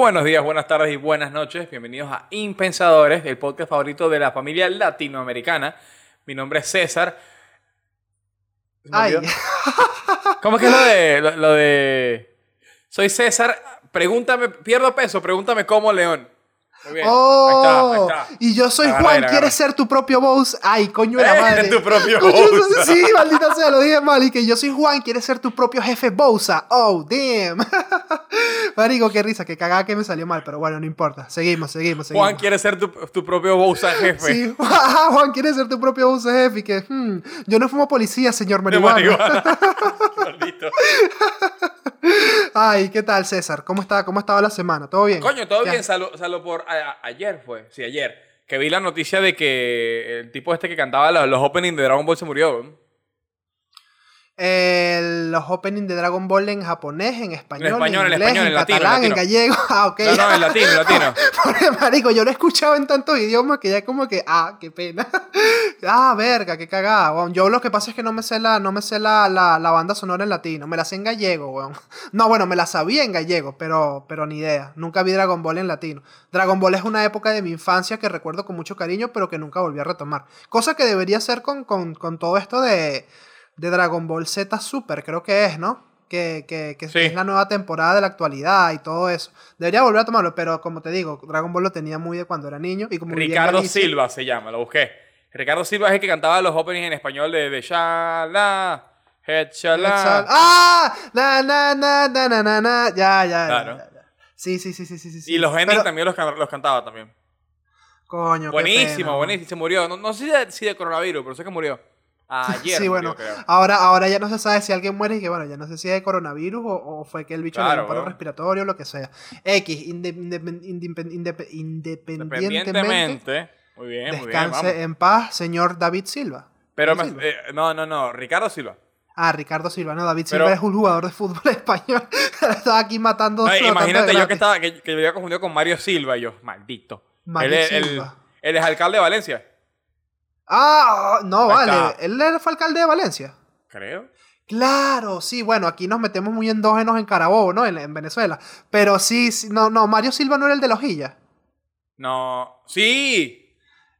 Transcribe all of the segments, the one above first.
Buenos días, buenas tardes y buenas noches. Bienvenidos a Impensadores, el podcast favorito de la familia latinoamericana. Mi nombre es César. ¿Se me Ay? ¿Cómo es que es lo de, lo, lo de... Soy César, pregúntame, pierdo peso, pregúntame cómo, León. Muy bien, oh, ahí está, ahí está. y yo soy Agarra, Juan, agarra. ¿quieres ser tu propio boss? Ay, coño de la Eh, madre. tu propio Coño, Bowser. Sí, maldita sea, lo dije mal. Y que yo soy Juan, ¿quieres ser tu propio jefe Bowser? Oh, damn. Marico, qué risa, qué cagada que me salió mal, pero bueno, no importa. Seguimos, seguimos, seguimos. Juan quiere ser tu, tu propio Bowser jefe. Sí, Juan, ¿quieres ser tu propio Bowser jefe? Y que, hmm, yo no fumo policía, señor marihuana. Maldito. Ay, ¿qué tal, César? ¿Cómo está, cómo estaba la semana? ¿Todo bien? Coño, todo Ya. bien, salvo, salvo por a- ayer fue, sí, ayer, que vi la noticia de que el tipo este que cantaba los, los openings de Dragon Ball se murió. ¿no? Los openings de Dragon Ball en japonés, en español, en, español, en inglés, español, en en latino, catalán, en gallego. Ah, ok. No, no, en latino, en latino. Porque, marico, yo lo he escuchado en tantos idiomas que ya como que, ah, qué pena. ah, verga, qué cagada, weón. Yo lo que pasa es que no me sé la, no me sé la, la, la banda sonora en latino. Me la sé en gallego, weón. No, bueno, me la sabía en gallego, pero, pero ni idea. Nunca vi Dragon Ball en latino. Dragon Ball es una época de mi infancia que recuerdo con mucho cariño, pero que nunca volví a retomar. Cosa que debería hacer con, con, con todo esto de, de Dragon Ball Z Super, creo que es, ¿no? Que, que, que Sí. es la nueva temporada de la actualidad y todo eso. Debería volver a tomarlo, pero como te digo, Dragon Ball lo tenía muy de cuando era niño. Y como Ricardo Galicia- Silva se llama, lo busqué. Ricardo Silva es el que cantaba los openings en español de, de Shala, Headchala. ¡Ah! Na, na, na, na, na, na. Ya, ya, ya, Claro. ya, ya. Sí, sí, sí, sí, sí, sí. Y los endings Pero- también los, los cantaba también. Coño, qué buenísimo, pena, buenísimo. Se murió. No, no sé si de, si de coronavirus, pero sé que murió. Ayer sí, bueno, creo. ahora, ahora ya no se sabe si alguien muere y que bueno, ya no sé si es de coronavirus o, o fue que el bicho le Claro, dio un paro respiratorio o lo que sea. X, inde- indep- indep- indep- independientemente. Muy bien, muy bien. descanse vamos. en paz, señor David Silva. Pero David me- Silva. eh, no, no, no. Ricardo Silva. Ah, Ricardo Silva, no, David Pero- Silva es un jugador de fútbol español. Estaba aquí matando. Matando imagínate yo que estaba que, que me había confundido con Mario Silva y yo, maldito. Mario él, es- él- Silva. él es alcalde de Valencia, Ah, no, vale. Él era- fue alcalde de Valencia. creo. Claro, sí, bueno, aquí nos metemos muy endógenos en Carabobo, ¿no? En, en Venezuela. Pero sí, sí, no, no, Mario Silva no era el de la hojilla. No. Sí.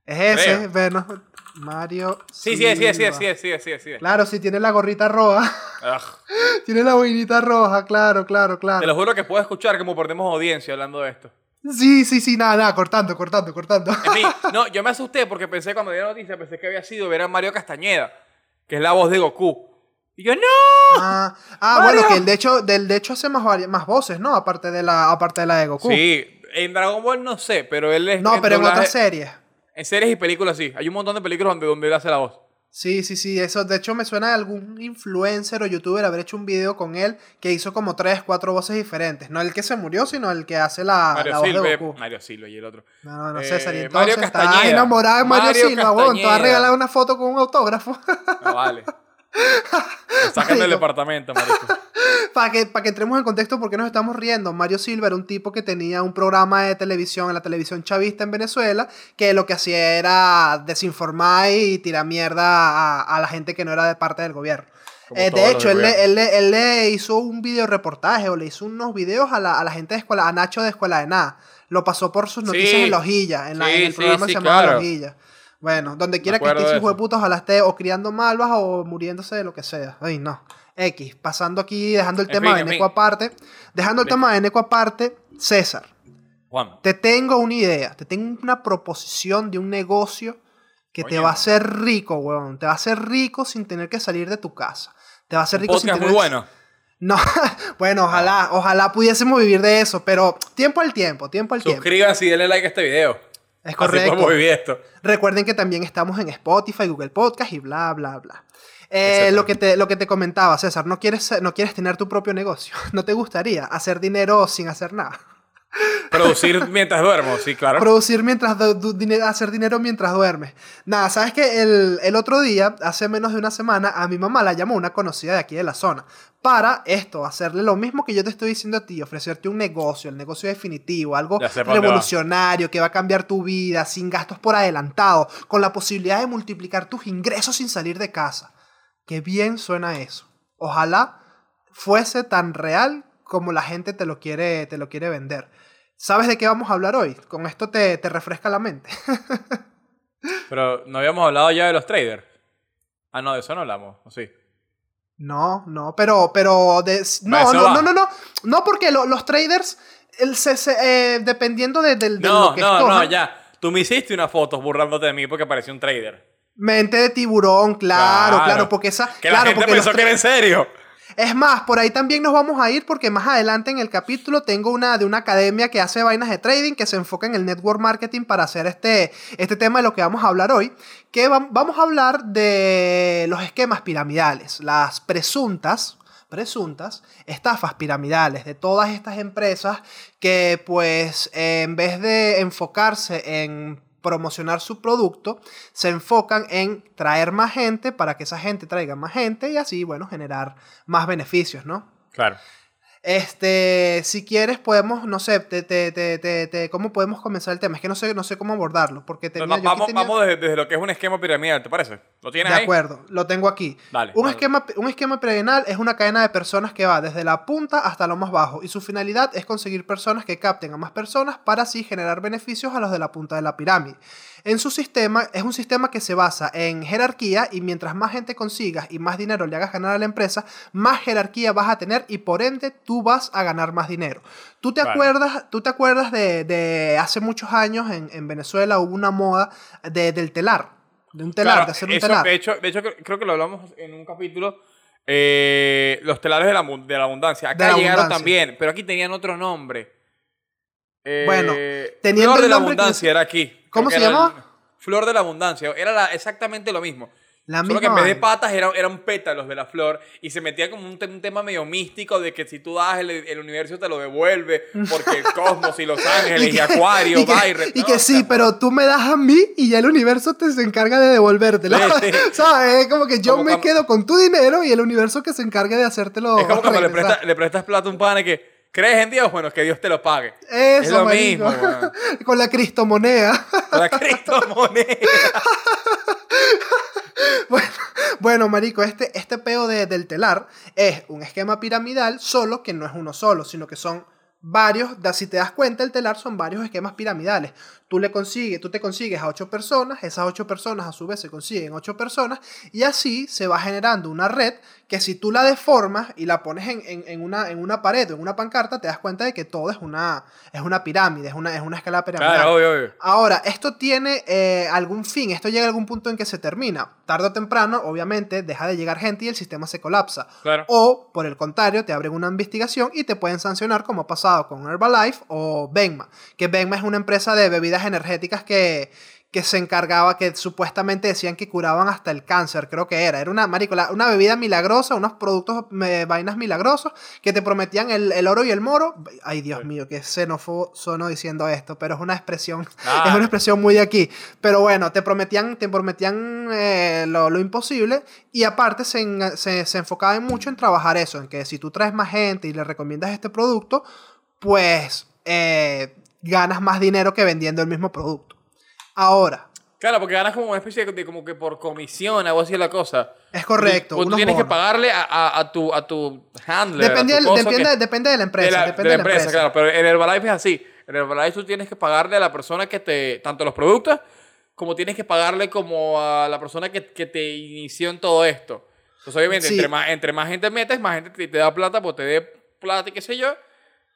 Es ese, Creo. bueno, Mario Sí, sí, sí, sí, sí, sí, sí, sí. Claro, sí, tiene la gorrita roja. Tiene la boinita roja, claro, claro, Te claro. lo juro que puedo escuchar como perdemos audiencia hablando de esto. Sí, sí, sí, nada, nada, cortando, cortando, cortando. En fin, no, yo me asusté porque pensé cuando vi la noticia, pensé que había sido ver a Mario Castañeda, que es la voz de Goku. Y yo, ¡no! Ah, ah, bueno, que el de hecho, del de hecho hace más, más voces, ¿no? Aparte de la, aparte de la de Goku. Sí, en Dragon Ball no sé, pero él es. No, pero en otras series. En series y películas sí. Hay un montón de películas donde, donde él hace la voz. Sí, sí, sí, eso de hecho me suena de algún influencer o youtuber haber hecho un video con él que hizo como tres, cuatro voces diferentes. No el que se murió, sino el que hace la, Mario la voz Silva. de Goku. Mario Silva y el otro. No, no, Eh, César, y Mario entonces estás Castañeda. enamorada de Mario, Mario Silva, weón. Te va a regalar una foto con un autógrafo. No vale. Sacan del departamento, marico. para, que, para que entremos en contexto, ¿por qué nos estamos riendo? Mario Silva era un tipo que tenía un programa de televisión en la televisión chavista en Venezuela, que lo que hacía era desinformar y tirar mierda a, a la gente que no era de parte del gobierno. Eh, de hecho, él le, él, le, él le hizo un video reportaje o le hizo unos videos a la, a la gente de escuela, a Nacho de Escuela de Nada. Lo pasó por sus noticias Sí. en La Hojilla, en, la, Sí, en el programa sí, que se llamaba La claro. Hojilla. Bueno, donde quiera que acuerdo esté de ese hijo de puta, ojalá esté o criando malvas o muriéndose de lo que sea. Ay, no. X, pasando aquí, dejando el En tema fin, de en Neco fin. aparte. Dejando el tema de Neco aparte, César, Juan. te tengo una idea, te tengo una proposición de un negocio que te va a hacer rico, weón. Te va a hacer rico sin tener que salir de tu casa. Te va a hacer rico sin tener muy bueno. No, bueno, ojalá, ojalá pudiésemos vivir de eso, pero tiempo al tiempo, tiempo al tiempo. Suscríbanse y denle like a este video. Es Así correcto. esto. Recuerden que también estamos en Spotify, Google Podcast y bla, bla, bla. Eh, lo, que te, lo que te comentaba, César, no quieres, no quieres tener tu propio negocio. ¿No te gustaría hacer dinero sin hacer nada? Producir mientras duermo, sí, claro. Producir mientras du- du- dine- hacer dinero mientras duermes. Nada, sabes que el, el otro día, hace menos de una semana, a mi mamá la llamó una conocida de aquí de la zona. Para esto, hacerle lo mismo que yo te estoy diciendo a ti, ofrecerte un negocio, el negocio definitivo, algo revolucionario que va a cambiar tu vida, sin gastos por adelantado, con la posibilidad de multiplicar tus ingresos sin salir de casa. Qué bien suena eso. Ojalá fuese tan real como la gente te lo quiere, te lo quiere vender. ¿Sabes de qué vamos a hablar hoy? Con esto te, te refresca la mente. Pero no habíamos hablado ya de los traders. Ah, no, de eso no hablamos, ¿o sí? No, no, pero, pero, de, no, no, no, no, no, no, porque lo- los traders, el, se- eh, dependiendo de, No, lo que no, no, ya. Tú me hiciste una foto burlándote de mí porque parecía un trader. mente de tiburón, claro, claro, Claro. porque esa, Que claro, la gente porque los pensó que era en serio. Es más, por ahí también nos vamos a ir porque más adelante en el capítulo tengo una de una academia que hace vainas de trading que se enfoca en el network marketing para hacer este, este tema de lo que vamos a hablar hoy. Que vam- vamos a hablar de los esquemas piramidales, las presuntas, presuntas estafas piramidales de todas estas empresas que pues en vez de enfocarse en promocionar su producto, se enfocan en traer más gente para que esa gente traiga más gente y así, bueno, generar más beneficios, ¿no? Claro. Este, si quieres podemos, no sé, te, te, te, te- te- ¿cómo podemos comenzar el tema? Es que no sé, no sé cómo abordarlo, porque tenía, yo aquí vamos tenía- vamos desde, desde lo que es un esquema piramidal, ¿te parece? ¿Lo tienes de ahí? acuerdo, lo tengo aquí. Dale, Un dale. esquema, un esquema piramidal es una cadena de personas que va desde la punta hasta lo más bajo y su finalidad es conseguir personas que capten a más personas para así generar beneficios a los de la punta de la pirámide. En su sistema es un sistema que se basa en jerarquía y mientras más gente consigas y más dinero le hagas ganar a la empresa, más jerarquía vas a tener y por ende tú vas a ganar más dinero. ¿Tú te Vale. acuerdas, tú te acuerdas de, de hace muchos años en, en Venezuela hubo una moda de- del telar? De un telar, Claro, de hacer un eso, telar. De hecho, de hecho, cre- creo que lo hablamos en un capítulo. eh, los telares de la, de la abundancia. Acá la llegaron abundancia. también, pero aquí tenían otro nombre. Eh, Bueno, teniendo Flor el de la nombre que- abundancia era aquí. ¿Cómo se llamaba? Flor de la abundancia. Era la- exactamente lo mismo. La Solo misma que en vez de patas era- eran pétalos de la flor y se metía como un, te- un tema medio místico de que si tú das el, el universo te lo devuelve porque el cosmos y los ángeles y, que- Acuario y que, va y re- y no, que sí, sea, pero tú me das a mí y ya el universo te se encarga de devolvértelo. Sí, sí. ¿Sabes? Es como que yo Como me cuando- quedo con tu dinero y el universo que se encargue de hacértelo. Es como cuando le, regresar. presta- le prestas plata a un pana que crees en Dios, bueno, que Dios te lo pague. Eso, es lo marico. mismo, con la cristomoneda. La criptomoneda. bueno, bueno, marico, este, este peo de- del telar es un esquema piramidal, solo que no es uno solo, sino que son varios, si te das cuenta, el telar son varios esquemas piramidales. Tú le consigues, tú te consigues a ocho personas, esas ocho personas a su vez se consiguen ocho personas, y así se va generando una red que si tú la deformas y la pones en, en- en una, en una pared o en una pancarta, te das cuenta de que todo es una, es una pirámide, es una, es una escala piramidal. Claro, obvio, obvio. Ahora, esto tiene eh, algún fin, esto llega a algún punto en que se termina. Tarde o temprano, obviamente, deja de llegar gente y el sistema se colapsa. Claro. O, por el contrario, te abren una investigación y te pueden sancionar como ha pasado con Herbalife o Benma. Que Benma es una empresa de bebidas energéticas que, que se encargaba, que supuestamente decían que curaban hasta el cáncer, creo que era. Era una, marico, una bebida milagrosa, unos productos, vainas milagrosos, que te prometían el, el oro y el moro. Ay, Dios Sí. mío, qué xenófobo sono diciendo esto, pero es una expresión Ah. es una expresión muy de aquí. Pero bueno, te prometían, te prometían eh, lo, lo imposible y aparte se, en- se, se enfocaban mucho en trabajar eso, en que si tú traes más gente y le recomiendas este producto, pues eh, ganas más dinero que vendiendo el mismo producto. Ahora, Claro, porque ganas como una especie de, de como que por comisión, algo así la cosa. es correcto. Tú unos tienes que pagarle a, a- a tu, a tu handler. Depende, del- depende, que- depende de la empresa. de la, depende de la empresa, claro. Pero en Herbalife es así. En Herbalife tú tienes que pagarle a la persona que te... Tanto los productos, como tienes que pagarle como a la persona que, que te inició en todo esto. Entonces, obviamente, Sí. entre, más, entre más gente metes, más gente te, te da plata, pues te dé plata y qué sé yo.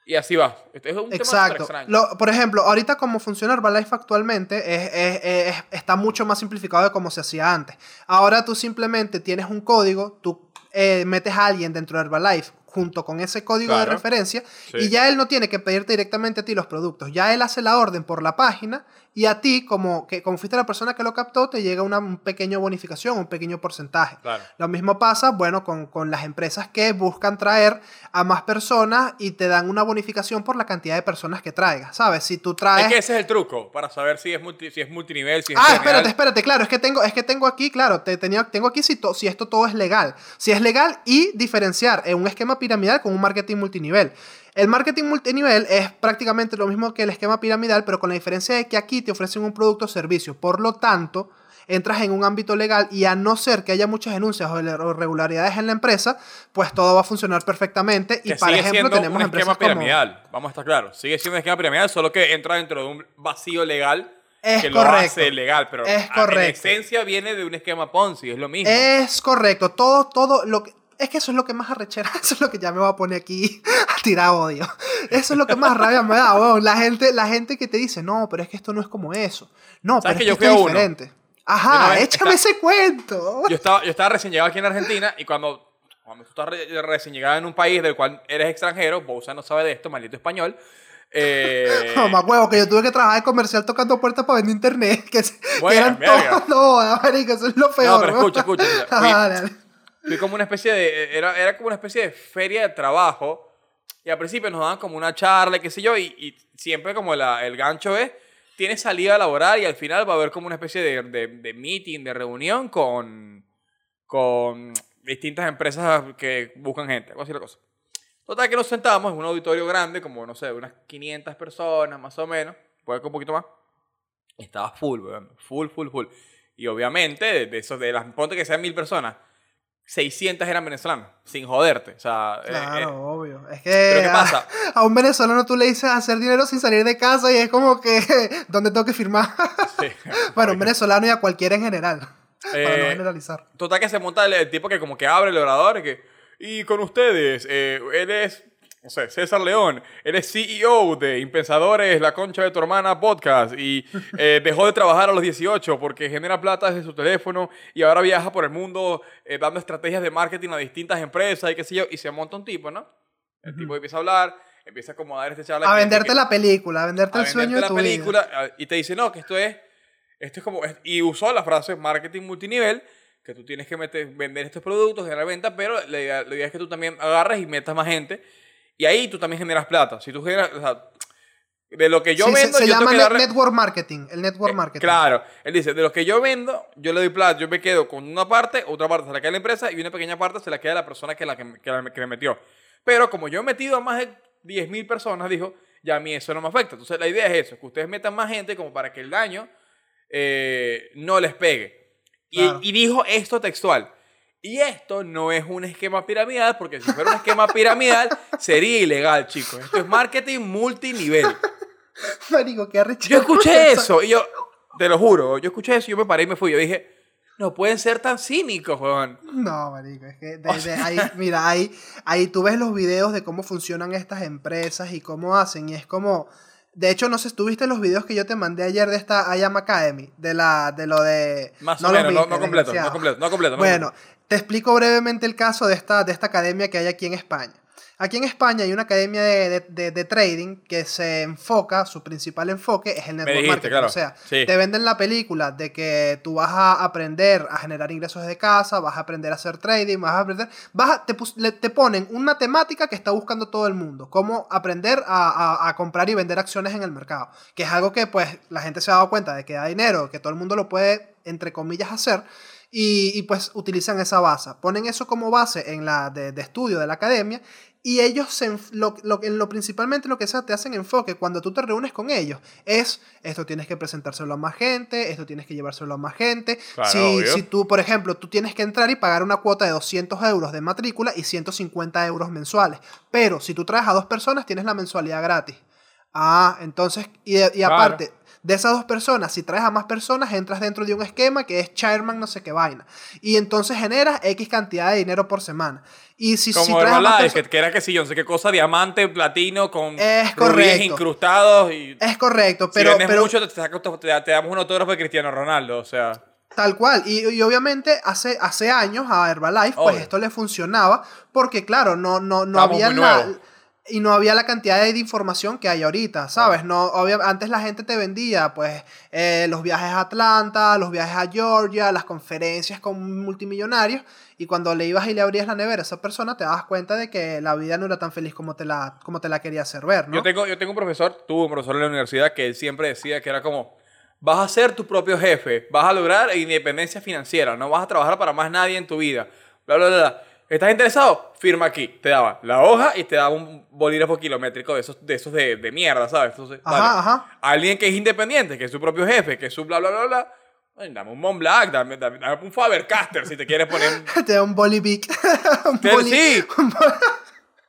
Y así va. Este es un tema Exacto. extraño. Lo- por ejemplo, ahorita como funciona Herbalife actualmente es, es- es- está mucho más simplificado de como se hacía antes. Ahora tú simplemente tienes un código, tú eh, metes a alguien dentro de Herbalife junto con ese código de Claro. referencia Sí. y ya él no tiene que pedirte directamente a ti los productos. Ya él hace la orden por la página y a ti, como, que, como fuiste la persona que lo captó, te llega una un pequeño bonificación, un pequeño porcentaje. Claro. Lo mismo pasa, bueno, con, con las empresas que buscan traer a más personas y te dan una bonificación por la cantidad de personas que traigas, ¿sabes? Si tú traes... Es que ese es el truco para saber si es, multi- si es multinivel, si es Ah, espérate, espérate, claro, es que tengo, es que tengo aquí, claro, te, tenía, tengo aquí si, to- si esto todo es legal. Si es legal y diferenciar en un esquema piramidal con un marketing multinivel. El marketing multinivel es prácticamente lo mismo que el esquema piramidal, pero con la diferencia de que aquí te ofrecen un producto o servicio. Por lo tanto, entras en un ámbito legal y a no ser que haya muchas denuncias o irregularidades en la empresa, pues todo va a funcionar perfectamente. Y para ejemplo, tenemos un esquema como... piramidal. Vamos a estar claros. Sigue siendo un esquema piramidal, solo que entra dentro de un vacío legal Es que correcto. lo hace legal. Pero Es a- en correcto. esencia viene de un esquema Ponzi, es lo mismo. Es correcto, todo, todo lo que... Es que eso es lo que más arrechera, eso es lo que ya me voy a poner aquí a tirar odio. Eso es lo que más rabia me da, weón. La gente, la gente que te dice, no, pero es que esto no es como eso. No, pero ¿Sabes es que yo esto es uno? diferente. Una Ajá, échame ese cuento. Yo estaba, yo estaba recién llegado aquí en Argentina y cuando, cuando tú estás re- recién llegado en un país del cual eres extranjero, Bousa no sabe de esto, maldito español. eh, No, más huevo, que yo tuve que trabajar de comercial tocando puertas para vender internet. Que, se- que Bueno, eran todos. No, marico, eso es lo peor. pero weón. escucha, escucha, escucha. Fui-. Fui como una especie de. Era, era como una especie de feria de trabajo. Y al principio nos daban como una charla, qué sé yo. Y, y siempre como la, el gancho es. Tienes salida laboral y al final va a haber como una especie de, de, de meeting, de reunión con, con distintas empresas que buscan gente. Algo así la cosa. Total que nos sentamos en un auditorio grande, como no sé, unas 500 personas más o menos. Puede que un poquito más. Estaba full. Full, full, full. Y obviamente, de esos, de las, ponte que sean mil personas, 600 eran venezolanos, sin joderte. O sea, eh, Claro, eh, obvio. Es que pero ¿qué a- pasa? A, un venezolano tú le dices hacer dinero sin salir de casa y es como que, ¿dónde tengo que firmar? sí. bueno, un venezolano y a cualquiera en general. para no Eh, generalizar. Total que se monta el, el tipo que como que abre el orador y que... Y con ustedes, eh, él es, no sé, César León, él es CEO de Impensadores, La Concha de tu Hermana Podcast y eh, dejó de trabajar a los 18 porque genera plata desde su teléfono y ahora viaja por el mundo eh, dando estrategias de marketing a distintas empresas y qué sé yo, y se monta un tipo, ¿no? El tipo empieza a hablar, empieza a acomodar este charla. A venderte que- la película, a venderte a el sueño venderte de tu la vida. película a- y te dice, no, que esto es, esto es como, y usó la frase marketing multinivel, que tú tienes que meter, vender estos productos, generar venta, pero la idea, la idea es que tú también agarres y metas más gente, y ahí tú también generas plata. Si tú generas, o sea, de lo que yo Sí, vendo, se, yo llama net- network marketing, el network eh, marketing. Claro, él dice, de lo que yo vendo, yo le doy plata, yo me quedo con una parte, otra parte se la queda a la empresa y una pequeña parte se la queda a la persona que, la que, que la- que me metió. Pero como yo he metido a más de 10.000 personas, dijo, ya a mí eso no me afecta. Entonces la idea es eso, que ustedes metan más gente como para que el daño eh, no les pegue. Y dijo esto textual. Y esto no es un esquema piramidal, porque si fuera un esquema piramidal sería ilegal, chicos. Esto es marketing multinivel. Marico, qué arrechera. Yo escuché eso y yo, te lo juro, yo escuché eso y yo me paré y me fui. Yo dije, no pueden ser tan cínicos, weón. No, marico, es que de- de ahí, mira, ahí, ahí tú ves los videos de cómo funcionan estas empresas y cómo hacen, y es como, de hecho, no sé, ¿tuviste los videos que yo te mandé ayer de esta IAM Academy? De, la, de lo de... Más No o menos, no, no completo, no completo, no completo. no Bueno, completo. Te explico brevemente el caso de esta, de esta academia que hay aquí en España. Aquí en España hay una academia de, de- de- de trading que se enfoca, su principal enfoque es el network dijiste, marketing. claro. O sea, Sí. te venden la película de que tú vas a aprender a generar ingresos desde casa, vas a aprender a hacer trading, vas a aprender. Vas a- te, te ponen una temática que está buscando todo el mundo: cómo aprender a, a- a comprar y vender acciones en el mercado. Que es algo que, pues, la gente se ha dado cuenta de que da dinero, que todo el mundo lo puede, entre comillas, hacer. Y, y, pues utilizan esa base. Ponen eso como base en la de, de estudio de la academia y ellos se lo, lo, en lo principalmente lo que se te hacen enfoque cuando tú te reúnes con ellos es esto tienes que presentárselo a más gente, esto tienes que llevárselo a más gente. Claro, si, si tú, por ejemplo, tú tienes que entrar y pagar una cuota de 200 euros de matrícula y 150 euros mensuales. Pero si tú traes a dos personas, tienes la mensualidad gratis. Ah, entonces, y, y Claro. De esas dos personas, si traes a más personas, entras dentro de un esquema que es Chairman no sé qué vaina. Y entonces generas X cantidad de dinero por semana. Y si, Como si traes a más que, que era que sí, yo no sé qué cosa, diamante, platino, con Es correcto. incrustados y... Es correcto, si pero, vendes pero mucho, te, te- damos un autógrafo de Cristiano Ronaldo, o sea... tal cual. Y, y obviamente hace, hace años a Herbalife, pues esto le funcionaba porque, claro, no, no, no Estamos había nuevos. Y no había la cantidad de información que hay ahorita, ¿sabes? No, obvia- antes la gente te vendía, pues, eh, los viajes a Atlanta, los viajes a Georgia, las conferencias con multimillonarios, y cuando le ibas y le abrías la nevera a esa persona, te dabas cuenta de que la vida no era tan feliz como te la, como te la quería hacer ver, ¿no? Yo tengo, yo tengo un profesor, tuve un profesor en la universidad que él siempre decía que era como, vas a ser tu propio jefe, vas a lograr independencia financiera, no vas a trabajar para más nadie en tu vida, bla, bla, bla. bla. ¿Estás interesado? Firma aquí. Te daba la hoja y te daba un bolígrafo kilométrico de esos de, esos de, de mierda, ¿sabes? Entonces, Ajá, vale. ajá. Alguien que es independiente, que es su propio jefe, que es su bla, bla, bla, bla, Ay, dame un Mont Blanc, dame, dame, dame un Faber-Castell si te quieres poner... Te da un Bolivic. un boli- sí, un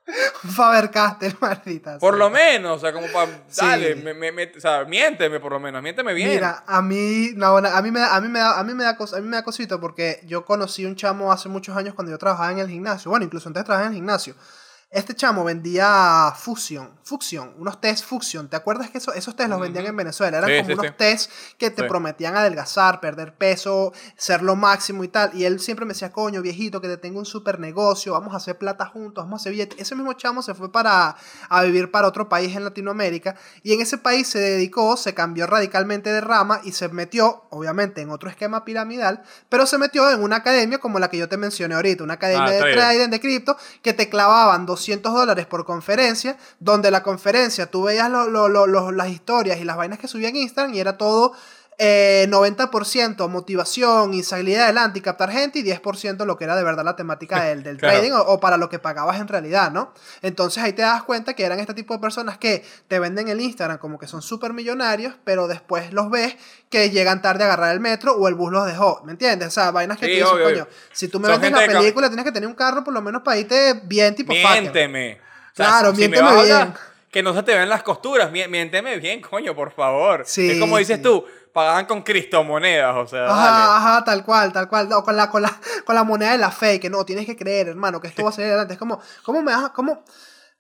Faber-Castell, maldita. por sea. lo menos, o sea, como para... Sí. Dale, me, me- me- o sea, miénteme por lo menos, miénteme bien. Mira, a mí, no, a mí me da, a mí me da, a mí me da, cos- a mí me da cosita porque yo conocí un chamo hace muchos años cuando yo trabajaba en el gimnasio. Bueno, incluso antes de trabajar en el gimnasio. Este chamo vendía Fusion, Fusion, unos test Fusion. ¿Te acuerdas que eso- esos test los vendían en Venezuela? Eran Sí, como sí, unos sí. test que te prometían adelgazar, perder peso, ser lo máximo y tal. Y él siempre me decía, coño, viejito, que te tengo un super negocio, vamos a hacer plata juntos, vamos a hacer billete. Ese mismo chamo se fue para a vivir para otro país en Latinoamérica y en ese país se dedicó, se cambió radicalmente de rama y se metió, obviamente, en otro esquema piramidal, pero se metió en una academia como la que yo te mencioné ahorita, una academia Ah, de trading de cripto que te clavaban 200 dólares por conferencia, donde la conferencia tú veías las historias y las vainas que subían en Instagram y era todo eh, 90% motivación y salir adelante y captar gente y 10% lo que era de verdad la temática del, del Claro. trading o, o para lo que pagabas en realidad, ¿no? Entonces ahí te das cuenta que eran este tipo de personas que te venden el Instagram como que son súper millonarios, pero después los ves que llegan tarde a agarrar el metro o el bus los dejó, ¿me entiendes? O sea, vainas que Sí, obvio, coño, obvio. si tú me Son vendes la película tienes que tener un carro por lo menos para irte bien tipo. Miénteme. O sea, Claro, si- miénteme a bien. Que no se te vean las costuras, miénteme bien, coño, por favor. Sí, es como dices sí. tú, pagaban con cristomonedas, o sea, dale. Ajá, ajá, tal cual, tal cual. O con la, con la, con la moneda de la fe, que no, tienes que creer, hermano, que esto va a salir adelante. Es como, ¿cómo me vas a- cómo?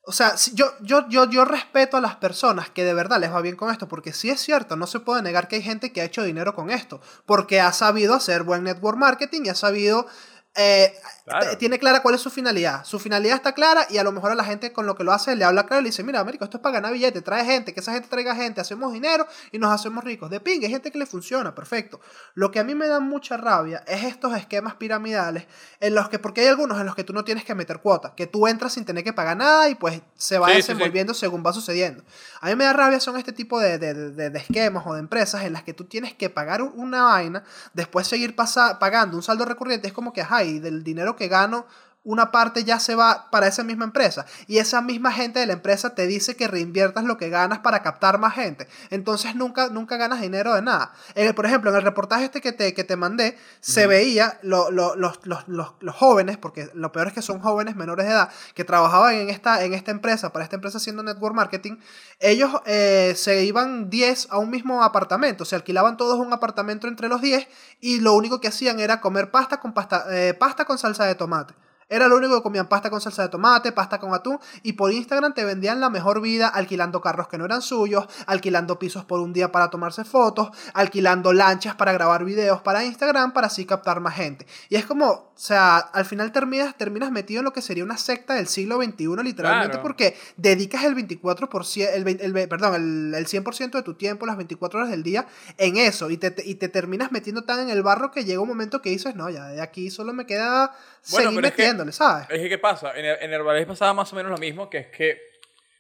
O sea, yo, yo, yo, yo respeto a las personas que de verdad les va bien con esto, porque sí es cierto, no se puede negar que hay gente que ha hecho dinero con esto, porque ha sabido hacer buen network marketing y ha sabido... eh, Claro. tiene clara cuál es su finalidad. Su finalidad está clara y a lo mejor a la gente con lo que lo hace le habla claro y le dice, mira, Américo, esto es para ganar billetes, trae gente, que esa gente traiga gente, hacemos dinero y nos hacemos ricos. De ping, hay gente que le funciona, perfecto. Lo que a mí me da mucha rabia es estos esquemas piramidales en los que, porque hay algunos en los que tú no tienes que meter cuotas, que tú entras sin tener que pagar nada y pues se va Sí, sí, sí. desenvolviendo según va sucediendo. A mí me da rabia son este tipo de, de- de- de esquemas o de empresas en las que tú tienes que pagar un- una vaina, después seguir pasa- pagando un saldo recurrente, es como que, ajá, y del dinero que gano una parte ya se va para esa misma empresa y esa misma gente de la empresa te dice que reinviertas lo que ganas para captar más gente. Entonces nunca, nunca ganas dinero de nada. En el- por ejemplo, en el reportaje este que te, que te mandé, se veía lo- lo- los, los- los- los jóvenes, porque lo peor es que son jóvenes menores de edad, que trabajaban en esta, en esta empresa, para esta empresa haciendo network marketing, ellos eh, se iban 10 a un mismo apartamento, se alquilaban todos un apartamento entre los 10 y lo único que hacían era comer pasta con, pasta, eh, pasta con salsa de tomate. Era lo único que comían pasta con salsa de tomate, pasta con atún y por Instagram te vendían la mejor vida alquilando carros que no eran suyos, alquilando pisos por un día para tomarse fotos, alquilando lanchas para grabar videos para Instagram para así captar más gente. Y es como, o sea, al final terminas, terminas metido en lo que sería una secta del siglo XXI literalmente Claro. porque dedicas el 24%, el, ve- perdón, el, el 100% de tu tiempo, las 24 horas del día en eso y te, te- y te terminas metiendo tan en el barro que llega un momento que dices, no, ya de aquí solo me queda Bueno, seguir es que- metiéndole, ¿sabes? Es que, ¿qué pasa? En, en Herbalife pasaba más o menos lo mismo, que es que...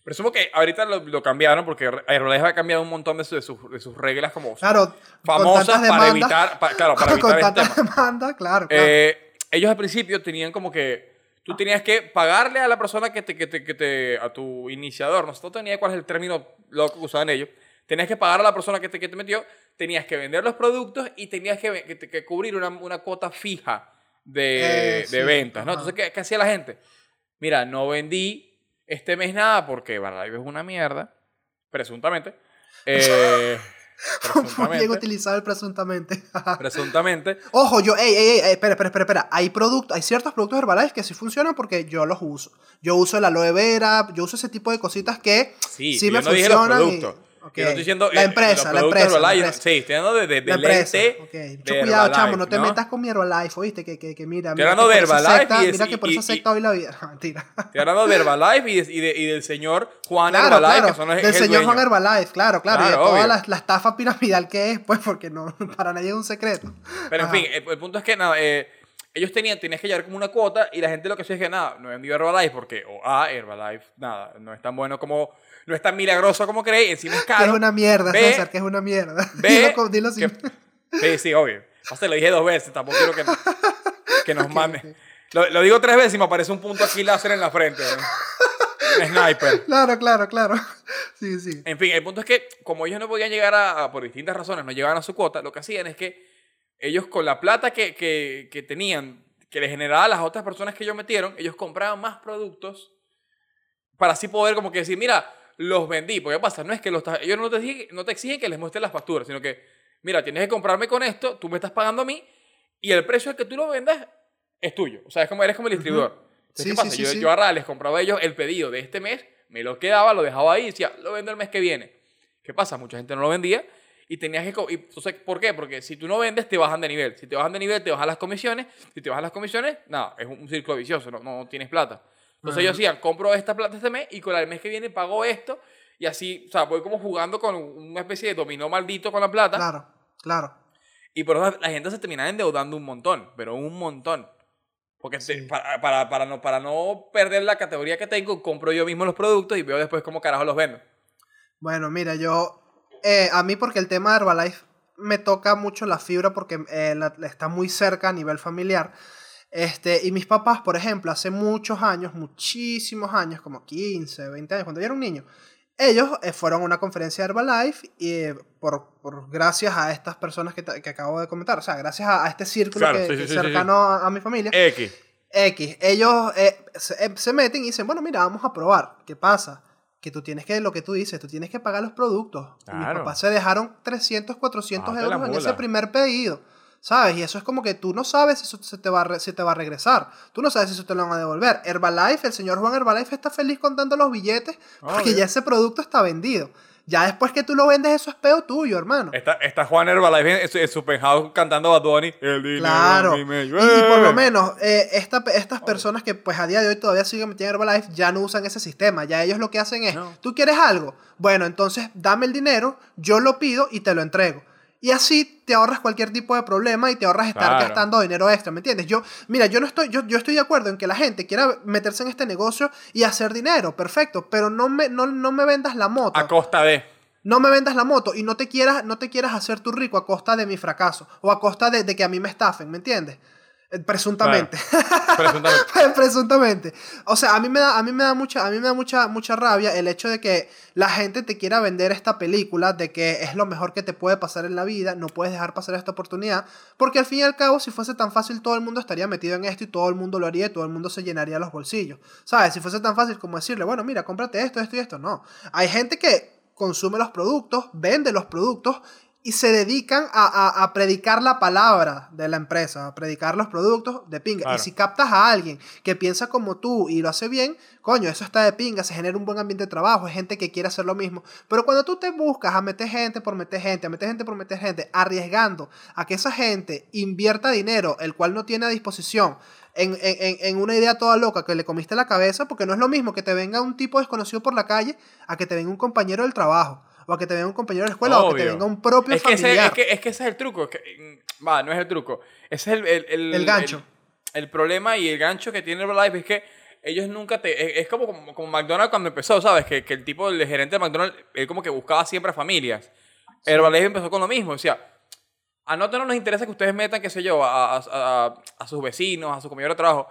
Presumo que ahorita lo, lo cambiaron porque Herbalife ha cambiado un montón de, su- de sus, de sus reglas como Claro, famosas con para demandas, evitar, pa- claro, para con evitar este tantas tema. demandas, claro, claro. Eh, ellos al principio tenían como que tú tenías que pagarle a la persona que te, que te, que te a tu iniciador, no sé, tenía cuál es el término loco que usaban ellos, tenías que pagar a la persona que te, que te metió, tenías que vender los productos y tenías que, que, que cubrir una, una cuota fija de, Eh, de sí, ventas, ¿no? ajá. Entonces, ¿qué, qué hacía la gente? Mira, no vendí este mes nada porque Herbalife es una mierda, presuntamente. Eh, presuntamente. utilizado el presuntamente. presuntamente. Ojo, yo, ey, ey, ey, espera, espera, espera, espera. Hay productos, hay ciertos productos Herbalife que sí funcionan porque yo los uso. Yo uso el aloe vera, yo uso ese tipo de cositas que Sí, sí yo me no dije los funcionan. y- productos. Ok. Yo no estoy diciendo la eh, empresa, la empresa, la empresa. Sí, estoy hablando de, de, de La empresa. lente. ok. de Mucho cuidado, chamo, no te ¿no? metas con mi Herbalife, ¿oíste? Que, que, que mira, Estoy mira hablando de Herbalife secta- y Mira que por y- esa y- secta hoy la vida. Mentira. Estoy hablando de Herbalife y, y, de- y del señor Juan Claro, Herbalife, claro. que son los, Del el señor Juan. Herbalife, claro, claro. y de Claro, toda obvio. la, la estafa piramidal que es, pues, porque no, para nadie es un secreto. Pero en Ajá. fin, el, el punto es que nada, eh, ellos tenían, tenías que llevar como una cuota y la gente lo que hacía es que nada, no vendió Herbalife porque, o A, Herbalife, nada, no es tan bueno como, no es tan milagroso como creéis, encima es Que caro. es una mierda, Ve- César, que es una mierda. Ve dilo, que- sí, sí, obvio. O sea, lo dije dos veces, tampoco quiero que, que nos mande. ok. Lo, lo digo tres veces y me aparece un punto aquí láser en la frente. ¿no? Sniper. Claro, claro, claro. Sí, sí. En fin, el punto es que como ellos no podían llegar a, a- por distintas razones, no llegaban a su cuota, lo que hacían es que ellos con la plata que, que, que tenían, que le generaba a las otras personas que ellos metieron, ellos compraban más productos para así poder como que decir, mira, los vendí. Porque ¿qué pasa? No es que los, ellos no te, exigen, no te exigen que les muestres las facturas, sino que, mira, tienes que comprarme con esto, tú me estás pagando a mí y el precio al que tú lo vendas es tuyo. O sea, es como, eres como el distribuidor. Entonces, Sí, ¿qué pasa? sí, yo, sí. yo agarraba, les compraba a ellos el pedido de este mes, me lo quedaba, lo dejaba ahí y decía, lo vendo el mes que viene. ¿Qué pasa? Mucha gente no lo vendía y tenías que... y, entonces, ¿por qué? Porque si tú no vendes, te bajan de nivel. Si te bajan de nivel, te bajan las comisiones. Si te bajan las comisiones, nada, es un, círculo vicioso, no, no tienes plata. Entonces ellos decían, compro esta plata este mes y con el mes que viene pago esto. Y así, o sea, voy como jugando con una especie de dominó maldito con la plata. Claro, claro. Y por eso la gente se terminaba endeudando un montón, pero un montón. Porque te- Sí. para, para, para, no, para no perder la categoría que tengo, compro yo mismo los productos y veo después cómo carajo los vendo. Bueno, mira, yo. Eh, a mí, porque el tema de Herbalife me toca mucho la fibra porque eh, la- está muy cerca a nivel familiar. Este, y mis papás, por ejemplo, hace muchos años, muchísimos años, como 15, 20 años, cuando yo era un niño, ellos eh, fueron a una conferencia de Herbalife y eh, por, por gracias a estas personas que, que acabo de comentar, o sea, gracias a, a este círculo Claro, que, sí, que sí, es sí, cercano a, a mi familia, X. X, ellos eh, se, eh, se meten y dicen, bueno, mira, vamos a probar. ¿Qué pasa? Que tú tienes que, lo que tú dices, tú tienes que pagar los productos. Y mis Claro. papás se dejaron 300, 400 Ah, te la euros en ese primer pedido. ¿Sabes? Y eso es como que tú no sabes si eso se te, va a te va a regresar. Tú no sabes si eso te lo van a devolver. Herbalife, el señor Juan Herbalife está feliz contando los billetes porque Obvio. ya ese producto está vendido. Ya después que tú lo vendes, eso es peo tuyo, hermano. Está, está Juan Herbalife en, su- en su penthouse cantando Bad Bunny. El dinero Claro. medio. Y, y por lo menos, eh, esta- estas personas que pues a día de hoy todavía siguen en Herbalife ya no usan ese sistema. Ya ellos lo que hacen es, No. ¿tú quieres algo? Bueno, entonces dame el dinero, yo lo pido y te lo entrego. Y así te ahorras cualquier tipo de problema y te ahorras estar Claro. gastando dinero extra, ¿me entiendes? Yo, mira, yo no estoy, yo, yo estoy de acuerdo en que la gente quiera meterse en este negocio y hacer dinero, perfecto, pero no me, no, no me vendas la moto. A costa de. No me vendas la moto y no te quieras, no te quieras hacer tú rico a costa de mi fracaso o a costa de, de que a mí me estafen, ¿me entiendes? Eh, Presuntamente. Presuntamente. Presuntamente. O sea, a mí me da, a mí me da mucha, a mí me da mucha, mucha rabia el hecho de que la gente te quiera vender esta película de que es lo mejor que te puede pasar en la vida, no puedes dejar pasar esta oportunidad, porque al fin y al cabo, si fuese tan fácil, todo el mundo estaría metido en esto y todo el mundo lo haría y todo el mundo se llenaría los bolsillos. ¿Sabes? Si fuese tan fácil como decirle, bueno, mira, cómprate esto, esto y esto, no. Hay gente que consume los productos, vende los productos y se dedican a, a- a predicar la palabra de la empresa, a predicar los productos de pinga. Claro. Y si captas a alguien que piensa como tú y lo hace bien, coño, eso está de pinga, se genera un buen ambiente de trabajo, es gente que quiere hacer lo mismo. Pero cuando tú te buscas a meter gente por meter gente, a meter gente por meter gente, arriesgando a que esa gente invierta dinero, el cual no tiene a disposición, en, en- en- en una idea toda loca que le comiste la cabeza, porque no es lo mismo que te venga un tipo desconocido por la calle a que te venga un compañero del trabajo, o a que te venga un compañero de la escuela, o a que te Obvio. venga un propio Es que, ese, familiar. es, que, es que ese es el truco. mm, va, no es el truco. Ese es el, el, el, El gancho. El, el problema y el gancho que tiene Herbalife es que ellos nunca te. Es, es como, como, como McDonald's cuando empezó, ¿sabes? Que, que el tipo, el gerente de McDonald's, él como que buscaba siempre a familias. Herbalife empezó con lo mismo. Decía, a nosotros no nos interesa que ustedes metan, qué sé yo, a, a, a- a sus vecinos, a su compañero de trabajo.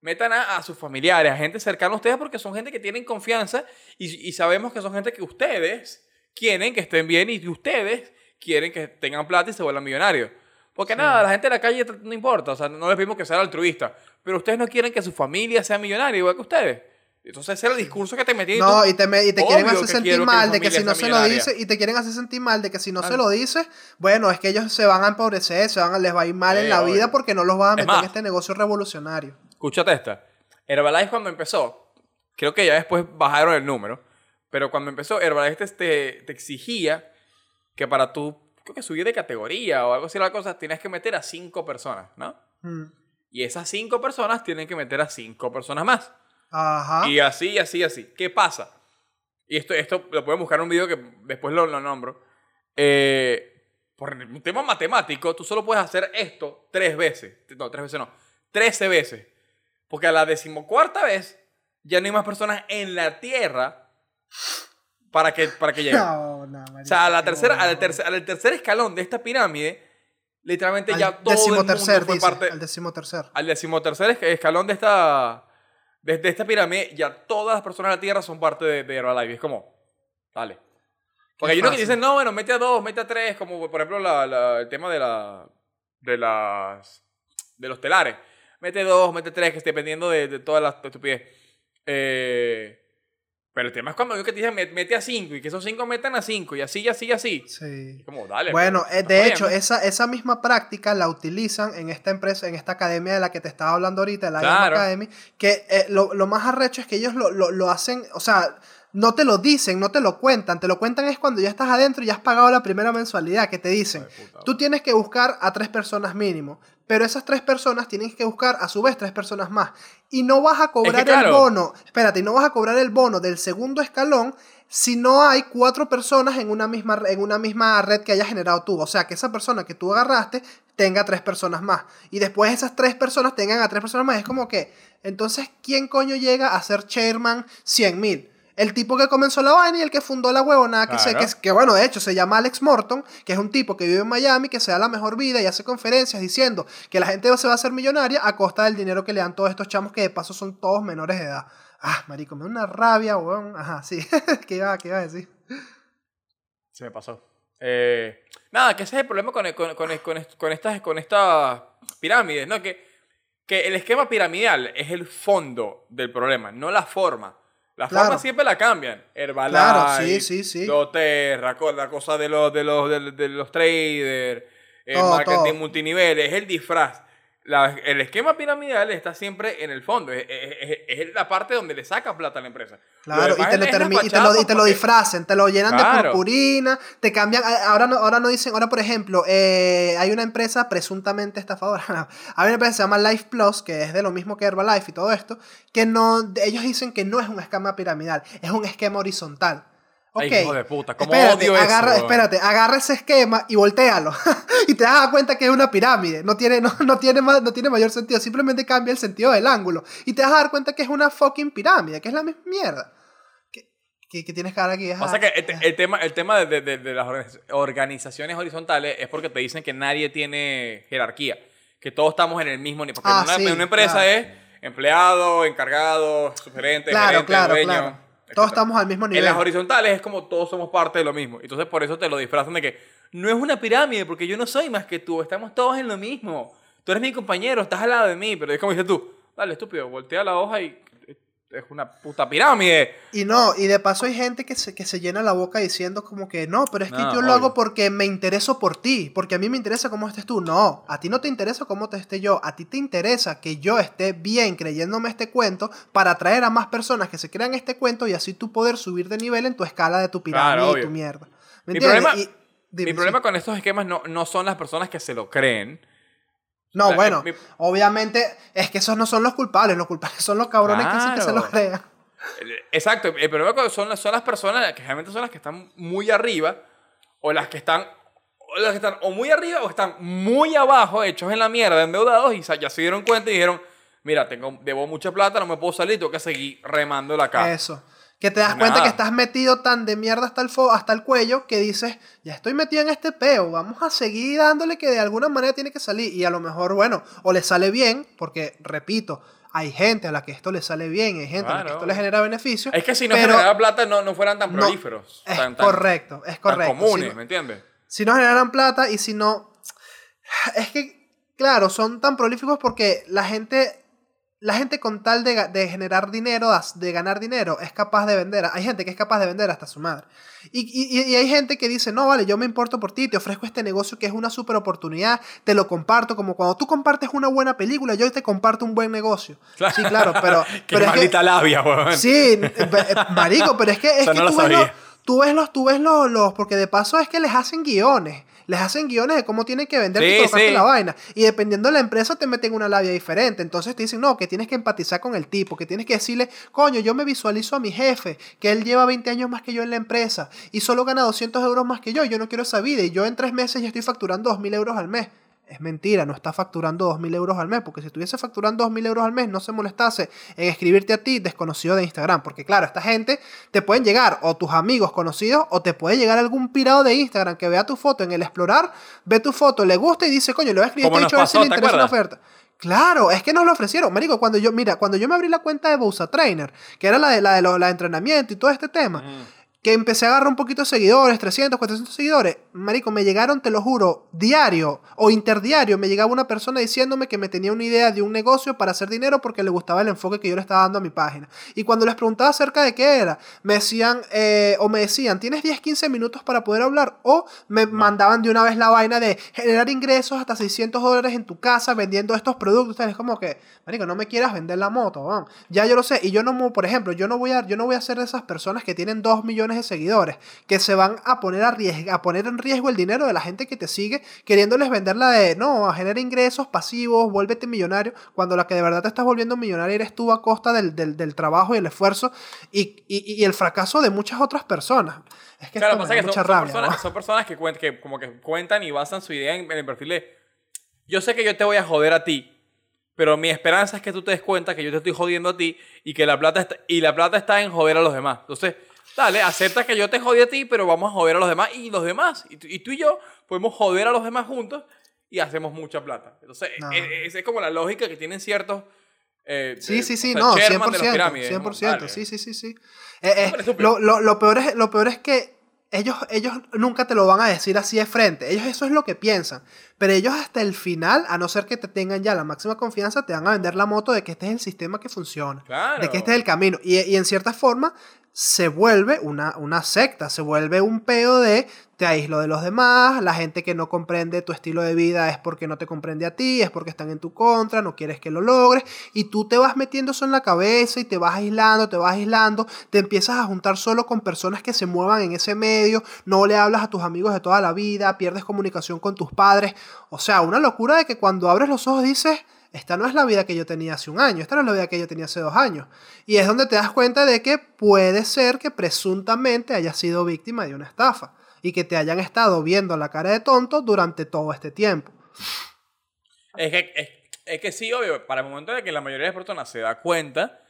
Metan a, a sus familiares, a gente cercana a ustedes, porque son gente que tienen confianza y, y sabemos que son gente que ustedes quieren que estén bien y que ustedes quieren que tengan plata y se vuelvan millonarios. Porque nada, la gente de la calle no importa, o sea, no les pedimos que sea altruista, pero ustedes no quieren que su familia sea millonaria igual que ustedes. Entonces ese era el discurso que te metí. No, y te, me- y te quieren hacer que sentir que mal mi de que si no se lo millonaria. dice, y te quieren hacer sentir mal de que si no se lo dices, bueno, es que ellos se van a empobrecer, se van a, les va a ir mal en Sí, la obvio. vida porque no los vas a Es meter en este negocio revolucionario. Escúchate esta. Herbalife cuando empezó, creo que ya después bajaron el número, pero cuando empezó, Herbalife te, te, te exigía que para tú, creo que subir de categoría o algo así la cosa, tienes que meter a cinco personas, ¿no? Mm. Y esas cinco personas tienen que meter a cinco personas más. Ajá. Y así, y así, y así. ¿Qué pasa? Y esto, esto lo pueden buscar en un video que después lo, lo nombro. Eh, por un tema matemático, tú solo puedes hacer esto tres veces. No, tres veces no. Trece veces. Porque a la decimocuarta vez ya no hay más personas en la Tierra para que, para que lleguen. No, no, O sea, a la tercera, al tercer, al tercer escalón de esta pirámide, literalmente Al ya todo el mundo decimotercer, fue dice, parte al decimotercer. al decimotercer esc- escalón de esta, de, de esta pirámide, ya todas las personas de la Tierra son parte de, de Herbalife. Es como, dale. Porque hay unos que dicen, no, bueno, mete a dos, mete a tres, como por ejemplo la- la- el tema de la, de las de los telares. Mete dos, mete tres, que esté dependiendo de, de todas las estupidez. Eh, pero el tema es cuando yo que te "Met- mete a cinco y que esos cinco metan a cinco y así, y así, y así. Sí. Como, dale. Bueno, pero eh, de hecho, esa, esa misma práctica la utilizan en esta empresa, en esta academia de la que te estaba hablando ahorita, la Claro. Academy, que eh, lo, lo más arrecho es que ellos lo, lo, lo hacen, o sea, no te lo dicen, no te lo cuentan, te lo cuentan es cuando ya estás adentro y ya has pagado la primera mensualidad, que te dicen, tú tienes que buscar a tres personas mínimo, pero esas tres personas tienen que buscar a su vez tres personas más. Y no vas a cobrar el claro. bono, espérate, y no vas a cobrar el bono del segundo escalón si no hay cuatro personas en una misma, en una misma red que hayas generado tú. O sea, que esa persona que tú agarraste tenga tres personas más. Y después esas tres personas tengan a tres personas más. Es como que, entonces, ¿quién coño llega a ser chairman 100 mil? El tipo que comenzó la vaina y el que fundó la huevonada, que, se- Claro. que, que bueno, de hecho se llama Alex Morton, que es un tipo que vive en Miami, que se da la mejor vida y hace conferencias diciendo que la gente se va a hacer millonaria a costa del dinero que le dan todos estos chamos que de paso son todos menores de edad. Ah, marico, me da una rabia, weón. Ajá, sí. ¿Qué iba, qué iba a decir? Se me pasó. Eh, nada, que ese es el problema con, con, con, con, con estas, con estas pirámides, ¿no? Que, que el esquema piramidal es el fondo del problema, no la forma. La Claro. forma siempre la cambian. Herbalife, Claro, sí, sí, sí. Doterra, la cosa de los, de los, de, de los traders, el Todo, marketing todo. multinivel, es el disfraz. La- el esquema piramidal está siempre en el fondo, es, es- es- la parte donde le saca plata a la empresa. Claro, y te, lo termi- y te lo, y te lo disfracen, te lo llenan de purpurina, te cambian, ahora no, ahora no dicen, ahora por ejemplo, eh, hay una empresa presuntamente estafadora, hay una empresa que se llama Life Plus, que es de lo mismo que Herbalife y todo esto, que no, ellos dicen que no es un esquema piramidal, es un esquema horizontal. Ok, Ay, hijo de puta, cómo espérate, odio eso, agarra, weón. espérate, agarra ese esquema y voltealo. y te das cuenta que es una pirámide. No tiene, no, no, tiene más, no tiene mayor sentido. Simplemente cambia el sentido del ángulo. Y te vas a dar cuenta que es una fucking pirámide, que es la misma mierda. ¿Qué, qué- qué tienes que dar aquí? Pasa que el, te- el tema, el tema de, de- de las organiz- organizaciones horizontales es porque te dicen que nadie tiene jerarquía, que todos estamos en el mismo nivel. Porque Ah, una, sí, una empresa claro. es empleado, encargado, sugerente, Claro, gerente, claro, dueño. Todos estamos al mismo En nivel. las horizontales es como todos somos parte de lo mismo. Entonces por eso te lo disfrazan de que no es una pirámide, porque yo no soy más que tú, estamos todos en lo mismo. Tú eres mi compañero, estás al lado de mí, pero es como dices tú, dale estúpido, voltea la hoja y es una puta pirámide. Y no, y de paso hay gente que se, que se llena la boca diciendo como que no, pero es que No, yo lo obvio. hago porque me intereso por ti, porque a mí me interesa cómo estés tú. No, a ti no te interesa cómo te esté yo, a ti te interesa que yo esté bien creyéndome este cuento para atraer a más personas que se crean este cuento y así tú poder subir de nivel en tu escala de tu pirámide Claro, y tu mierda. ¿Me Mi entiendes? problema- Y- dime, Mi sí. problema con estos esquemas no, no son las personas que se lo creen. No, bueno, mi- obviamente es que esos no son los culpables, los culpables son los cabrones que que se Claro. lo crean. Exacto, el problema con- son, las- son las personas que generalmente son las que están muy arriba o las que están o las que están o muy arriba o están muy abajo, hechos en la mierda, endeudados y ya se dieron cuenta y dijeron, mira, tengo, debo mucha plata, no me puedo salir, tengo que seguir remando la cara. Eso. Que te das Nada. cuenta que estás metido tan de mierda hasta el, fo- hasta el cuello que dices, ya estoy metido en este peo, vamos a seguir dándole que de alguna manera tiene que salir. Y a lo mejor, bueno, o le sale bien, porque, repito, hay gente a la que esto le sale bien, hay gente a la que esto le genera beneficio. Es que si no generara plata no, no fueran tan no, prolíferos. es tan, tan- correcto, es tan correcto. Si comunes, no- ¿me entiendes? si no generan plata y si no... Es que, claro, son tan prolíficos porque la gente, la gente con tal de, generar dinero, de ganar dinero, es capaz de vender. Hay gente que es capaz de vender hasta su madre. Y, y- y hay gente que dice, no, vale, yo me importo por ti, te ofrezco este negocio que es una super oportunidad, te lo comparto, como cuando tú compartes una buena película, yo te comparto un buen negocio. Sí, claro, pero... Qué pero es que- maldita labia, weón. Sí, eh, eh, marico, pero es que, es Eso que no lo tú, ves sabía. Tú ves los, tú ves los, los- porque de paso es que les hacen guiones, les hacen guiones de cómo tienen que vender Sí, y colocarte sí. la vaina. Y dependiendo de la empresa te meten una labia diferente. Entonces te dicen, no, que tienes que empatizar con el tipo, que tienes que decirle, coño, yo me visualizo a mi jefe, que él lleva 20 años más que yo en la empresa y solo gana 200 euros más que yo, yo no quiero esa vida y yo en tres meses ya estoy facturando 2.000 euros al mes. Es mentira, no está facturando 2.000 euros al mes, porque si estuviese facturando 2.000 euros al mes, no se molestase en escribirte a ti desconocido de Instagram, porque claro, esta gente te pueden llegar o tus amigos conocidos o te puede llegar algún pirado de Instagram que vea tu foto en el explorar, ve tu foto, le gusta y dice, coño, le voy a escribir este a ver si le ¿te interesa una acuerdas? oferta. Claro, es que nos lo ofrecieron. Marico, cuando yo, mira, cuando yo me abrí la cuenta de Bousa Trainer, que era la de, la de, los- la de entrenamiento y todo este tema, que empecé a agarrar un poquito de seguidores, 300, 400 seguidores, marico, me llegaron, te lo juro, diario o interdiario, me llegaba una persona diciéndome que me tenía una idea de un negocio para hacer dinero porque le gustaba el enfoque que yo le estaba dando a mi página. Y cuando les preguntaba acerca de qué era, me decían, eh, o me decían, tienes 10, 15 minutos para poder hablar, o me mandaban de una vez la vaina de generar ingresos hasta 600 dólares en tu casa vendiendo estos productos. Es como que, marico, no me quieras vender la moto, vamos. ya yo lo sé. Y yo no, por ejemplo, yo no voy a, yo no voy a ser de esas personas que tienen 2 millones de seguidores, que se van a poner, a, a poner en riesgo el dinero de la gente que te sigue, queriéndoles venderla de, no, a generar ingresos pasivos, vuélvete millonario, cuando la que de verdad te estás volviendo millonario eres tú a costa del, del, trabajo y el esfuerzo y, y, y, el fracaso de muchas otras personas. Es que, claro, pasa que son, personas, son personas que, que como que cuentan y basan su idea en, el perfil de, yo sé que yo te voy a joder a ti, pero mi esperanza es que tú te des cuenta que yo te estoy jodiendo a ti y que la plata está, y la plata está en joder a los demás. Entonces, Dale, acepta que yo te jodí a ti, pero vamos a joder a los demás y los demás. Y, tú y yo podemos joder a los demás juntos y hacemos mucha plata. Entonces, e, e, esa es como la lógica que tienen ciertos. Eh, sí, sí, sí, no, 100%. 100%, sí, sí, sí, sí. Eh, eh, lo, lo, lo, peor es, lo peor es que ellos, ellos nunca te lo van a decir así de frente. Ellos eso es lo que piensan. Pero ellos hasta el final, a no ser que te tengan ya la máxima confianza, te van a vender la moto de que este es el sistema que funciona. De que este es el camino. Y, y en cierta forma, se vuelve una, una secta, se vuelve un peo de te aíslo de los demás, la gente que no comprende tu estilo de vida es porque no te comprende a ti, es porque están en tu contra, no quieres que lo logres, y tú te vas metiendo eso en la cabeza y te vas aislando, te vas aislando, te empiezas a juntar solo con personas que se muevan en ese medio, no le hablas a tus amigos de toda la vida, pierdes comunicación con tus padres, o sea, una locura de que cuando abres los ojos dices, esta no es la vida que yo tenía hace un año, esta no es la vida que yo tenía hace dos años. Y es donde te das cuenta de que puede ser que presuntamente hayas sido víctima de una estafa y que te hayan estado viendo la cara de tonto durante todo este tiempo. Es que, es, que sí, obvio, para el momento de que la mayoría de personas se da cuenta,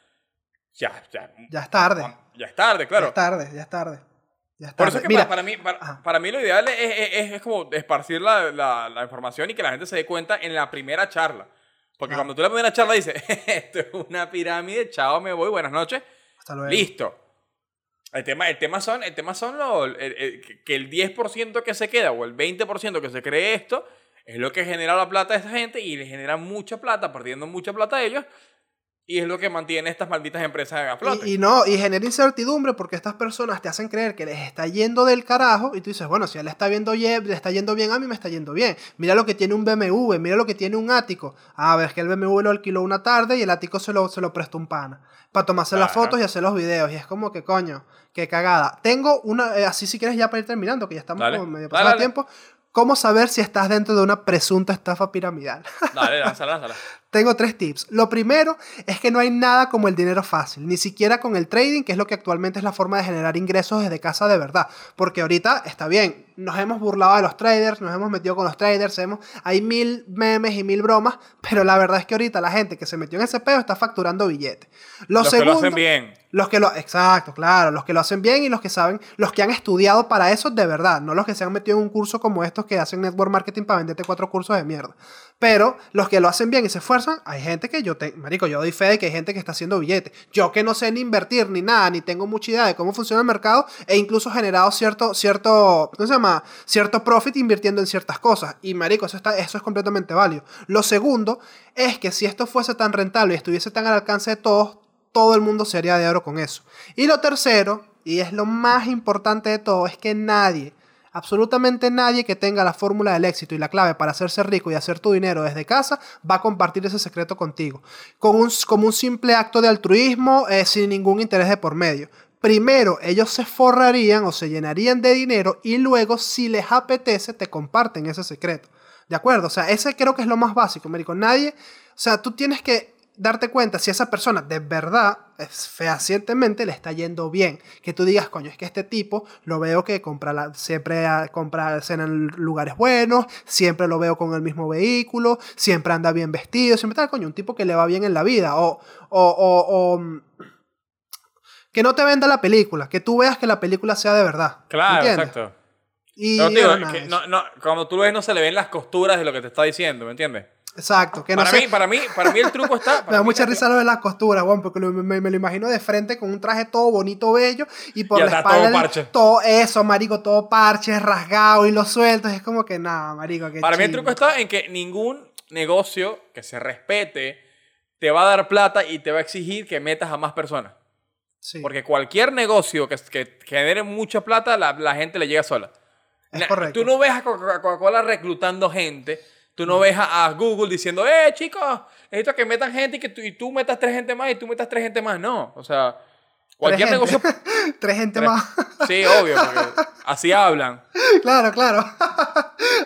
ya, ya. Ya es tarde. Ya es tarde, claro. Ya es tarde, ya es tarde. Por eso es que Mira, para, mí, para, mí lo ideal es, es, es como esparcir la, la, la, información y que la gente se dé cuenta en la primera charla. Porque cuando tú la primera charla dices, esto es una pirámide, chao, me voy, buenas noches. Hasta luego. Listo. El tema, el tema son, el tema son lo, que el 10% que se queda o el 20% que se cree esto es lo que genera la plata de esta gente y le genera mucha plata, perdiendo mucha plata a ellos y es lo que mantiene estas malditas empresas a flote. Y, y, no, y genera incertidumbre porque estas personas te hacen creer que les está yendo del carajo y tú dices, bueno, si a él está, viendo, le está yendo bien, a mí me está yendo bien. Mira lo que tiene un BMW, mira lo que tiene un ático. Ah, ves que el BMW lo alquiló una tarde y el ático se lo, se lo prestó un pana. Para tomarse las fotos y hacer los videos. Y es como que, coño, qué cagada. Tengo una, eh, así si quieres ya para ir terminando, que ya estamos como medio pasado el tiempo. ¿Cómo saber si estás dentro de una presunta estafa piramidal? Dale, lánzala, lánzala. Tengo tres tips. Lo primero es que no hay nada como el dinero fácil, ni siquiera con el trading, que es lo que actualmente es la forma de generar ingresos desde casa de verdad. Porque ahorita está bien, nos hemos burlado de los traders, nos hemos metido con los traders, hemos, hay mil memes y mil bromas, pero la verdad es que ahorita la gente que se metió en ese peo está facturando billetes. los que lo hacen bien. Los que lo, exacto, claro, los que lo hacen bien y los que saben, los que han estudiado para eso de verdad, no los que se han metido en un curso como estos que hacen network marketing para venderte cuatro cursos de mierda. Pero los que lo hacen bien y se esfuerzan, hay gente que yo, te, marico, yo doy fe de que hay gente que está haciendo billetes. Yo que no sé ni invertir ni nada, ni tengo mucha idea de cómo funciona el mercado, he incluso generado cierto, cierto, ¿cómo se llama? Cierto profit invirtiendo en ciertas cosas. Y marico, eso, está, eso es completamente válido. Lo segundo es que si esto fuese tan rentable y estuviese tan al alcance de todos, todo el mundo sería de oro con eso. Y lo tercero, y es lo más importante de todo, es que nadie, Absolutamente nadie que tenga la fórmula del éxito y la clave para hacerse rico y hacer tu dinero desde casa va a compartir ese secreto contigo. Con un, como un simple acto de altruismo eh, sin ningún interés de por medio. Primero ellos se forrarían o se llenarían de dinero y luego si les apetece te comparten ese secreto. ¿De acuerdo? O sea, ese creo que es lo más básico, Mérico. Nadie, o sea, tú tienes que darte cuenta si esa persona de verdad, fehacientemente, le está yendo bien. Que tú digas, coño, es que este tipo lo veo que compra la, siempre compra en lugares buenos, siempre lo veo con el mismo vehículo, siempre anda bien vestido, siempre está, coño, un tipo que le va bien en la vida. O, o, o, mm, que no te venda la película, que tú veas que la película sea de verdad. Claro, exacto. Y no, tío, no, no, cuando tú lo ves no se le ven las costuras de lo que te está diciendo, ¿me entiendes? Exacto. Que no para, sé- mí, para, mí, para mí el truco está... Me da mucha risa lo de las costuras, weón, porque lo- me, me lo imagino de frente con un traje todo bonito, bello, y por Y la espalda todo el- parche. todo eso, marico, todo parche, rasgado y los sueltos. Es como que nada, marico, que Para mí el truco está en que ningún negocio que se respete te va a dar plata y te va a exigir que metas a más personas. Sí, Porque cualquier negocio que, que genere mucha plata, la, la gente le llega sola. es correcto. Tú no ves a Coca- Coca-Cola reclutando gente. Tú no ves a, a Google diciendo, eh, chicos, necesito que metan gente y que tú, y tú metas tres gente más y tú metas tres gente más. No, o sea, cualquier Tres negocio... gente. Tres gente Tres- más. Sí, obvio, porque así hablan. claro, claro.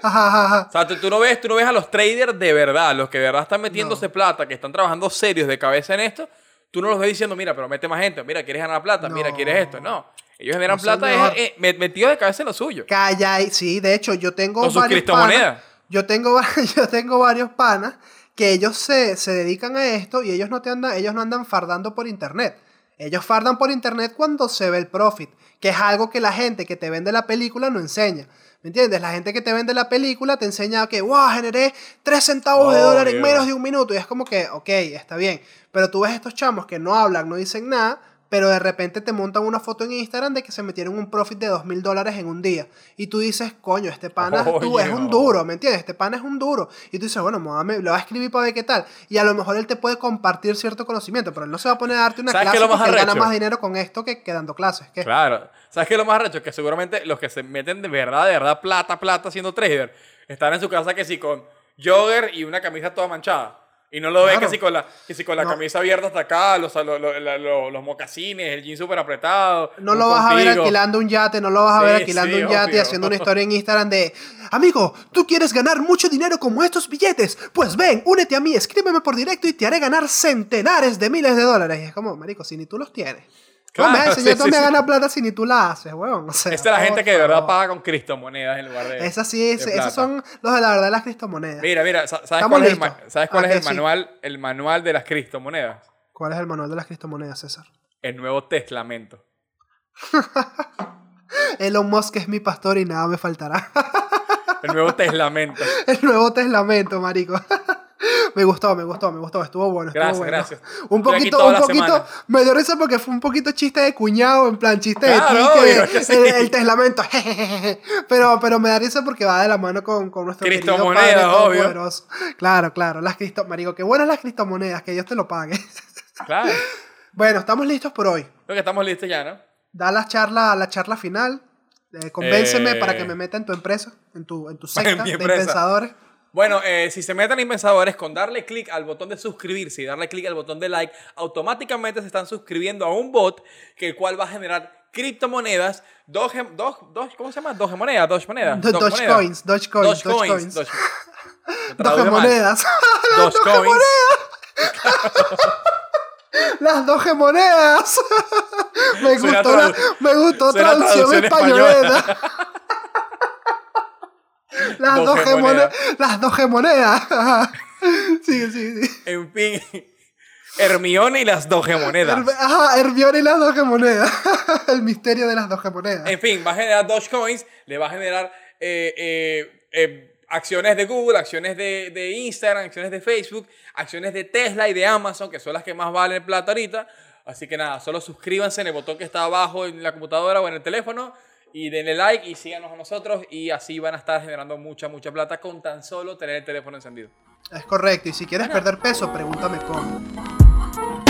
Ajá, ajá, ajá. O sea, tú, tú no ves, tú no ves a los traders de verdad, los que de verdad están metiéndose plata, que están trabajando serios de cabeza en esto. Tú no los ves diciendo, mira, pero mete más gente, mira, quieres ganar plata, mira, quieres esto. No, ellos generan No, plata es, eh, met- metidos de cabeza en lo suyo. Calla sí, de hecho, yo tengo Con sus criptomonedas. Yo tengo, yo tengo varios panas que ellos se, se dedican a esto y ellos no, te andan, ellos no andan fardando por internet. Ellos fardan por internet cuando se ve el profit, que es algo que la gente que te vende la película no enseña. ¿Me entiendes? La gente que te vende la película te enseña que, wow, generé 3 centavos de dólar en menos de un minuto. Y es como que, ok, está bien. Pero tú ves estos chamos que no hablan, no dicen nada, pero de repente te montan una foto en Instagram de que se metieron un profit de dos mil dólares en un día. Y tú dices, coño, este pana tú, es un duro, ¿me entiendes? Este pana es un duro. Y tú dices, bueno, me le voy a escribir para ver qué tal. Y a lo mejor él te puede compartir cierto conocimiento, pero él no se va a poner a darte una ¿Sabes qué clase lo porque él gana más dinero con esto que, que dando clases. ¿Qué? Claro. ¿Sabes qué es lo más arrecho? Que seguramente los que se meten de verdad, de verdad, plata, plata siendo trader, están en su casa que sí con jogger y una camisa toda manchada. Y no lo ven Claro. que si con la, que si con la No. camisa abierta hasta acá, los, lo- lo- la- lo- los mocasines, el jean súper apretado. No lo vas a ver alquilando un yate, no lo vas a ver alquilando sí, un yate obvio. haciendo una historia en Instagram de Amigo, ¿tú quieres ganar mucho dinero como estos billetes? Pues ven, únete a mí, escríbeme por directo y te haré ganar centenares de miles de dólares. Y es como, marico, si ni tú los tienes. Claro, no me enseñar sí, me sí. ganar plata si ni tú la haces, weón. O sea, Esta es la gente que de verdad paga con criptomonedas en lugar de. Esas sí, de esos son los de la verdad de las criptomonedas. Mira, mira, sa- ¿sabes Estamos cuál es el, ¿sabes cuál Ah, es el manual, el manual de las criptomonedas? ¿Cuál es el manual de las criptomonedas, César? El nuevo testamento. Elon Musk es mi pastor y nada me faltará. El nuevo testamento. El nuevo testamento, marico. Me gustó, me gustó, me gustó. Estuvo bueno, estuvo Gracias, bueno. gracias. Un poquito, un poquito. Me dio risa porque fue un poquito chiste de cuñado, en plan chiste Claro, de que obvio, que sí. el, el testamento. pero, pero me da risa porque va de la mano con, con nuestro Padre obvio. Claro, claro. Las cristo, marico, qué buenas las criptomonedas, que Dios te lo pague. Claro. bueno, estamos listos por hoy. Creo que estamos listos ya, ¿no? Da la charla, la charla final. Eh, convénceme Eh. para que me meta en tu empresa, en tu, en tu secta de empresa. pensadores. Bueno, eh, si se meten en pensadores, con darle clic al botón de suscribirse y darle clic al botón de like, automáticamente se están suscribiendo a un bot que el cual va a generar criptomonedas, doge, dos, dos, ¿cómo se llama? Doge monedas, Doge monedas. Do- Doge Dogecoins, Dogecoins, Dogecoins. Dogecoins. Doge- Lo traduje mal. Dogemonedas. Dogecoins. Las dogemonedas. me Suena gustó, la, me gustó traducción traducción Las Dogemonedas. dogemonedas. Las dogemonedas. sí, sí, sí. En fin, Hermione y las Dogemonedas. Ajá, Hermione y las dogemonedas. El misterio de las dogemonedas. En fin, va a generar Dogecoins, le va a generar eh, eh, eh, acciones de Google, acciones de, de Instagram, acciones de Facebook, acciones de Tesla y de Amazon, que son las que más valen plata ahorita. Así que nada, solo suscríbanse en el botón que está abajo en la computadora o en el teléfono y denle like y síganos a nosotros y así van a estar generando mucha, mucha plata con tan solo tener el teléfono encendido. Es correcto. Y si quieres perder peso, pregúntame cómo.